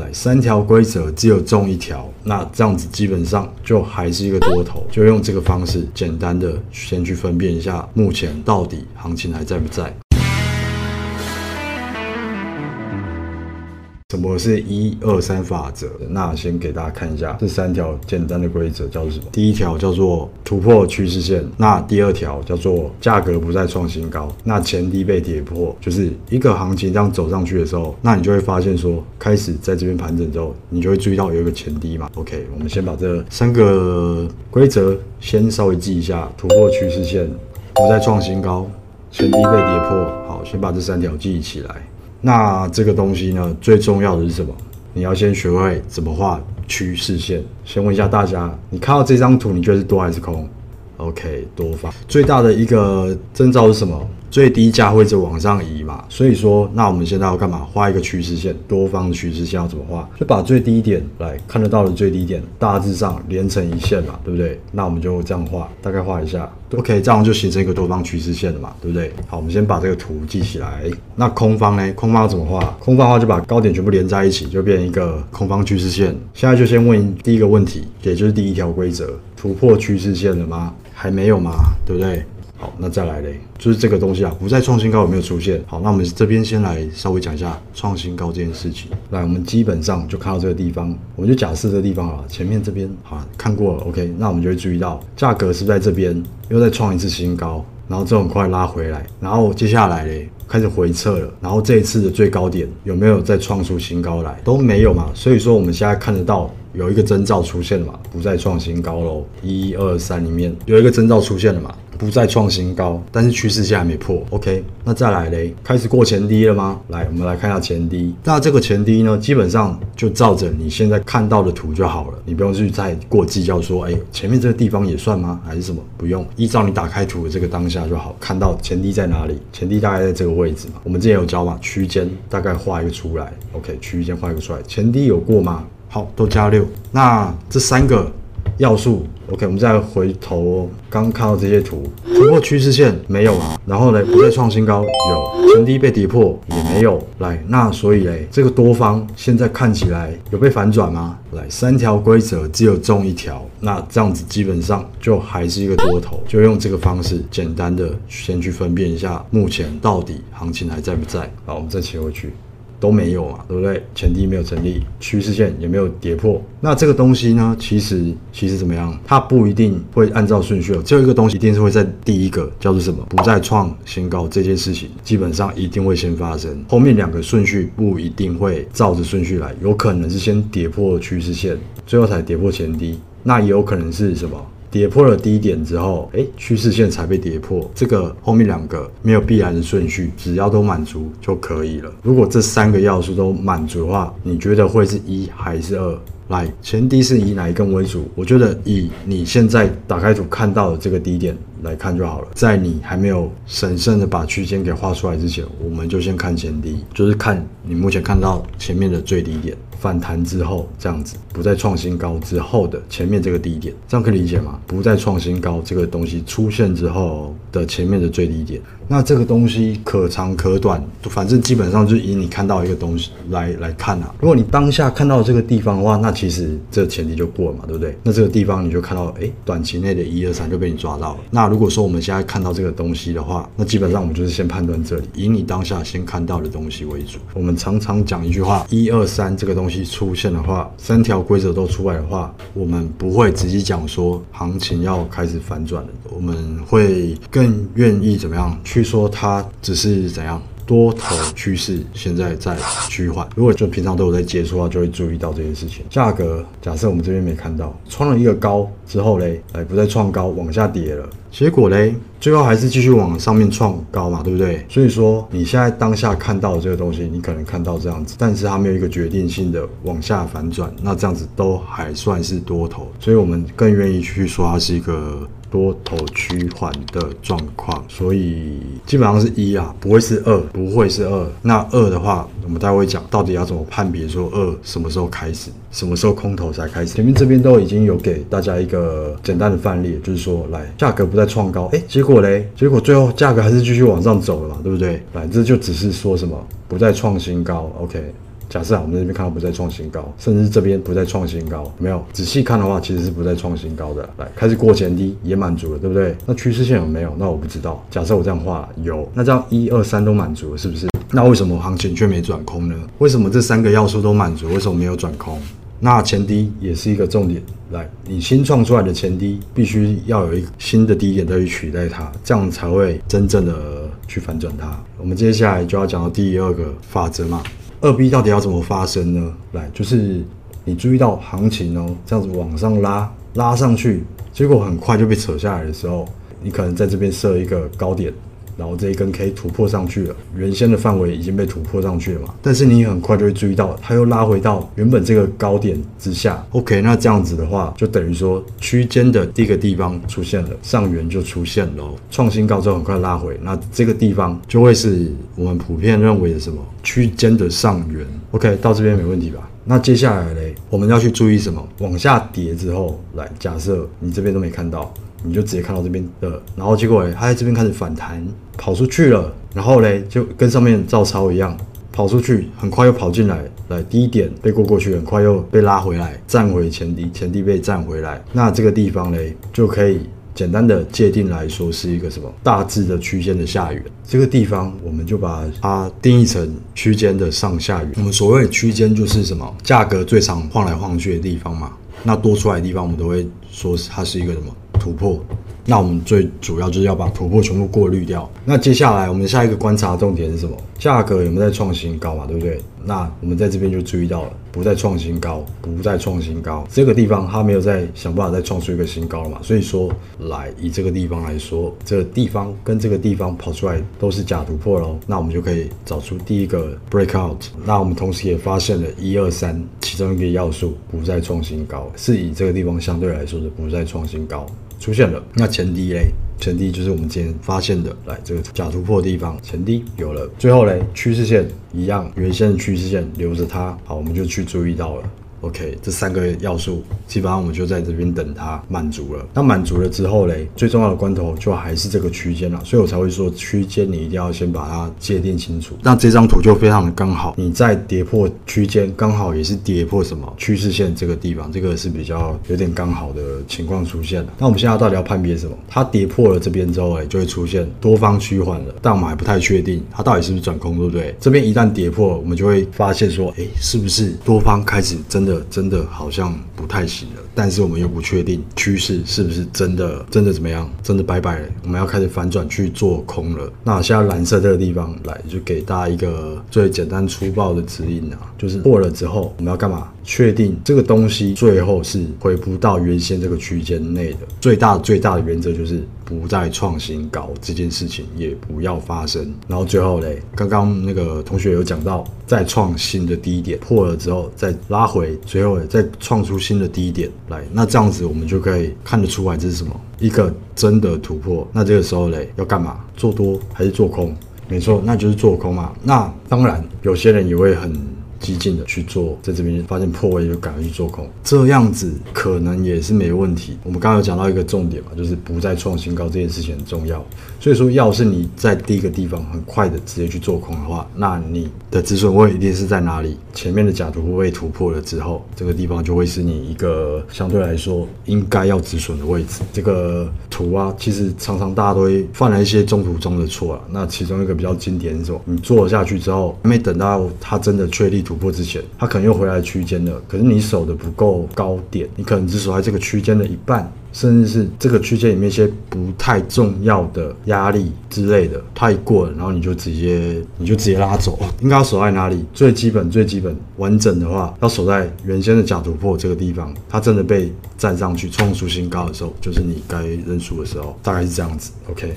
来，三条规则只有中一条，那这样子基本上就还是一个多头，就用这个方式简单的先去分辨一下，目前到底行情还在不在。什么是一二三法则？那先给大家看一下这三条简单的规则叫做什么？第一条叫做突破趋势线，那第二条叫做价格不再创新高，那前低被跌破，就是一个行情这样走上去的时候，那你就会发现说，开始在这边盘整之后，你就会注意到有一个前低嘛。OK，我们先把这三个规则先稍微记一下：突破趋势线，不再创新高，前低被跌破。好，先把这三条记起来。那这个东西呢，最重要的是什么？你要先学会怎么画趋势线。先问一下大家，你看到这张图，你觉得是多还是空？OK，多方。最大的一个征兆是什么？最低价会一直往上移嘛，所以说，那我们现在要干嘛？画一个趋势线，多方的趋势线要怎么画？就把最低点来看得到的最低点，大致上连成一线嘛，对不对？那我们就这样画，大概画一下，OK，这样就形成一个多方趋势线了嘛，对不对？好，我们先把这个图记起来。那空方呢？空方要怎么画？空方的话就把高点全部连在一起，就变成一个空方趋势线。现在就先问第一个问题，也就是第一条规则：突破趋势线了吗？还没有嘛，对不对？好，那再来嘞，就是这个东西啊，不再创新高有没有出现？好，那我们这边先来稍微讲一下创新高这件事情。来，我们基本上就看到这个地方，我们就假设这个地方啊，前面这边好看过了，OK，那我们就会注意到价格是在这边又再创一次新高，然后这很快拉回来，然后接下来嘞开始回撤了，然后这一次的最高点有没有再创出新高来？都没有嘛，所以说我们现在看得到。有一个征兆出现了嘛，不再创新高喽。一二三里面有一个征兆出现了嘛，不再创新高，但是趋势线还没破。OK，那再来嘞，开始过前低了吗？来，我们来看一下前低。那这个前低呢，基本上就照着你现在看到的图就好了，你不用去再过计较说，哎，前面这个地方也算吗？还是什么？不用，依照你打开图的这个当下就好，看到前低在哪里？前低大概在这个位置嘛。我们之前有教嘛，区间大概画一个出来。OK，区间画一个出来，前低有过吗？好，都加六。那这三个要素，OK，我们再回头，刚看到这些图，突破趋势线没有啊？然后呢，不再创新高有，前低被跌破也没有。来，那所以嘞，这个多方现在看起来有被反转吗？来，三条规则只有中一条，那这样子基本上就还是一个多头，就用这个方式简单的先去分辨一下，目前到底行情还在不在？好，我们再切回去。都没有嘛，对不对？前低没有成立，趋势线也没有跌破。那这个东西呢？其实其实怎么样？它不一定会按照顺序哦。只有一个东西一定是会在第一个，叫做什么？不再创新高这件事情，基本上一定会先发生。后面两个顺序不一定会照着顺序来，有可能是先跌破趋势线，最后才跌破前低。那也有可能是什么？跌破了低点之后，哎，趋势线才被跌破。这个后面两个没有必然的顺序，只要都满足就可以了。如果这三个要素都满足的话，你觉得会是一还是二？来，前提是以哪一根为主？我觉得以你现在打开图看到的这个低点来看就好了。在你还没有审慎的把区间给画出来之前，我们就先看前低，就是看你目前看到前面的最低点。反弹之后，这样子不再创新高之后的前面这个低点，这样可以理解吗？不再创新高这个东西出现之后的前面的最低点，那这个东西可长可短，反正基本上就以你看到一个东西来来看啊。如果你当下看到这个地方的话，那其实这前提就过了嘛，对不对？那这个地方你就看到，哎，短期内的一二三就被你抓到了。那如果说我们现在看到这个东西的话，那基本上我们就是先判断这里，以你当下先看到的东西为主。我们常常讲一句话，一二三这个东西。出现的话，三条规则都出来的话，我们不会直接讲说行情要开始反转了，我们会更愿意怎么样去说它只是怎样多头趋势现在在趋缓。如果就平常都有在接触的话，就会注意到这件事情。价格假设我们这边没看到创了一个高之后嘞，哎不再创高往下跌了。结果嘞，最后还是继续往上面创高嘛，对不对？所以说你现在当下看到的这个东西，你可能看到这样子，但是它没有一个决定性的往下反转，那这样子都还算是多头，所以我们更愿意去说它是一个。多头趋缓的状况，所以基本上是一啊，不会是二，不会是二。那二的话，我们待会讲到底要怎么判别，说二什么时候开始，什么时候空头才开始。前面这边都已经有给大家一个简单的范例，就是说，来价格不再创高，哎，结果嘞，结果最后价格还是继续往上走了嘛，对不对？来，这就只是说什么不再创新高，OK。假设啊，我们这边看到不再创新高，甚至这边不再创新高，没有？仔细看的话，其实是不再创新高的。来，开始过前低也满足了，对不对？那趋势线有没有？那我不知道。假设我这样画有，那这样一二三都满足了，是不是？那为什么行情却没转空呢？为什么这三个要素都满足，为什么没有转空？那前低也是一个重点。来，你新创出来的前低必须要有一个新的低点再去取代它，这样才会真正的去反转它。我们接下来就要讲到第二个法则嘛。二 B 到底要怎么发生呢？来，就是你注意到行情哦，这样子往上拉，拉上去，结果很快就被扯下来的时候，你可能在这边设一个高点。然后这一根 K 突破上去了，原先的范围已经被突破上去了嘛？但是你很快就会注意到，它又拉回到原本这个高点之下。OK，那这样子的话，就等于说区间的第一个地方出现了，上缘就出现了，创新高之后很快拉回，那这个地方就会是我们普遍认为的什么区间的上缘。OK，到这边没问题吧？那接下来嘞，我们要去注意什么？往下跌之后，来假设你这边都没看到。你就直接看到这边的，然后结果它在这边开始反弹，跑出去了，然后嘞就跟上面照抄一样，跑出去，很快又跑进来，来低点被过过去，很快又被拉回来，站回前低，前低被站回来，那这个地方嘞就可以简单的界定来说是一个什么大致的区间的下缘，这个地方我们就把它定义成区间的上下缘。我们所谓区间就是什么价格最常晃来晃去的地方嘛，那多出来的地方我们都会说它是一个什么？突破，那我们最主要就是要把突破全部过滤掉。那接下来我们下一个观察重点是什么？价格有没有在创新高嘛？对不对？那我们在这边就注意到了，不再创新高，不再创新高，这个地方它没有再想办法再创出一个新高了嘛？所以说，来以这个地方来说，这个地方跟这个地方跑出来都是假突破喽。那我们就可以找出第一个 breakout。那我们同时也发现了一二三其中一个要素不再创新高，是以这个地方相对来说的不再创新高。出现了，那前低嘞，前低就是我们今天发现的，来这个假突破的地方，前低有了，最后嘞，趋势线一样，原先的趋势线留着它，好，我们就去注意到了。OK，这三个要素基本上我们就在这边等它满足了。那满足了之后嘞，最重要的关头就还是这个区间了，所以我才会说区间你一定要先把它界定清楚。那这张图就非常的刚好，你在跌破区间，刚好也是跌破什么趋势线这个地方，这个是比较有点刚好的情况出现了。那我们现在到底要判别什么？它跌破了这边之后，哎，就会出现多方趋缓了，但我们还不太确定它到底是不是转空，对不对？这边一旦跌破，我们就会发现说，哎，是不是多方开始真的？真的好像不太行了，但是我们又不确定趋势是不是真的真的怎么样，真的拜拜了，我们要开始反转去做空了。那现在蓝色这个地方来，就给大家一个最简单粗暴的指引啊，就是破了之后我们要干嘛？确定这个东西最后是回不到原先这个区间内的。最大最大的原则就是不再创新高，这件事情也不要发生。然后最后嘞，刚刚那个同学有讲到，再创新的低点破了之后再拉回，最后再创出新的低点来，那这样子我们就可以看得出来这是什么一个真的突破。那这个时候嘞要干嘛？做多还是做空？没错，那就是做空嘛。那当然有些人也会很。激进的去做，在这边发现破位就赶快去做空，这样子可能也是没问题。我们刚刚有讲到一个重点嘛，就是不再创新高这件事情很重要。所以说，要是你在第一个地方很快的直接去做空的话，那你的止损位一定是在哪里？前面的假突破位突破了之后，这个地方就会是你一个相对来说应该要止损的位置。这个图啊，其实常常大家都会犯了一些中途中的错啊。那其中一个比较经典是什么？你做了下去之后，没等到它真的确立。突破之前，它可能又回来区间了。可是你守的不够高点，你可能只守在这个区间的一半，甚至是这个区间里面一些不太重要的压力之类的，它一过了，然后你就直接你就直接拉走。应该要守在哪里？最基本最基本完整的话，要守在原先的假突破这个地方。它真的被站上去创出新高的时候，就是你该认输的时候，大概是这样子。OK。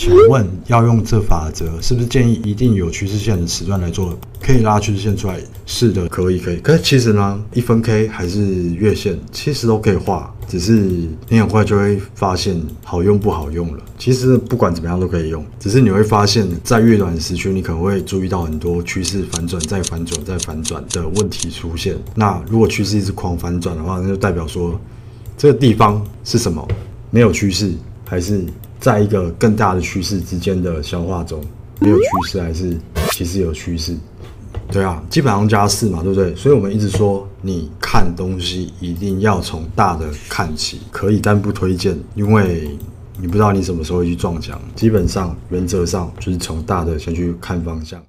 请问要用这法则，是不是建议一定有趋势线的时段来做？可以拉趋势线出来？是的，可以，可以。可是其实呢，一分 K 还是月线，其实都可以画，只是你很快就会发现好用不好用了。其实不管怎么样都可以用，只是你会发现，在越短时区，你可能会注意到很多趋势反转、再反转、再反转的问题出现。那如果趋势一直狂反转的话，那就代表说这个地方是什么？没有趋势，还是？在一个更大的趋势之间的消化中，没有趋势还是其实有趋势？对啊，基本上加四嘛，对不对？所以我们一直说，你看东西一定要从大的看起，可以但不推荐，因为你不知道你什么时候会去撞墙。基本上原则上就是从大的先去看方向。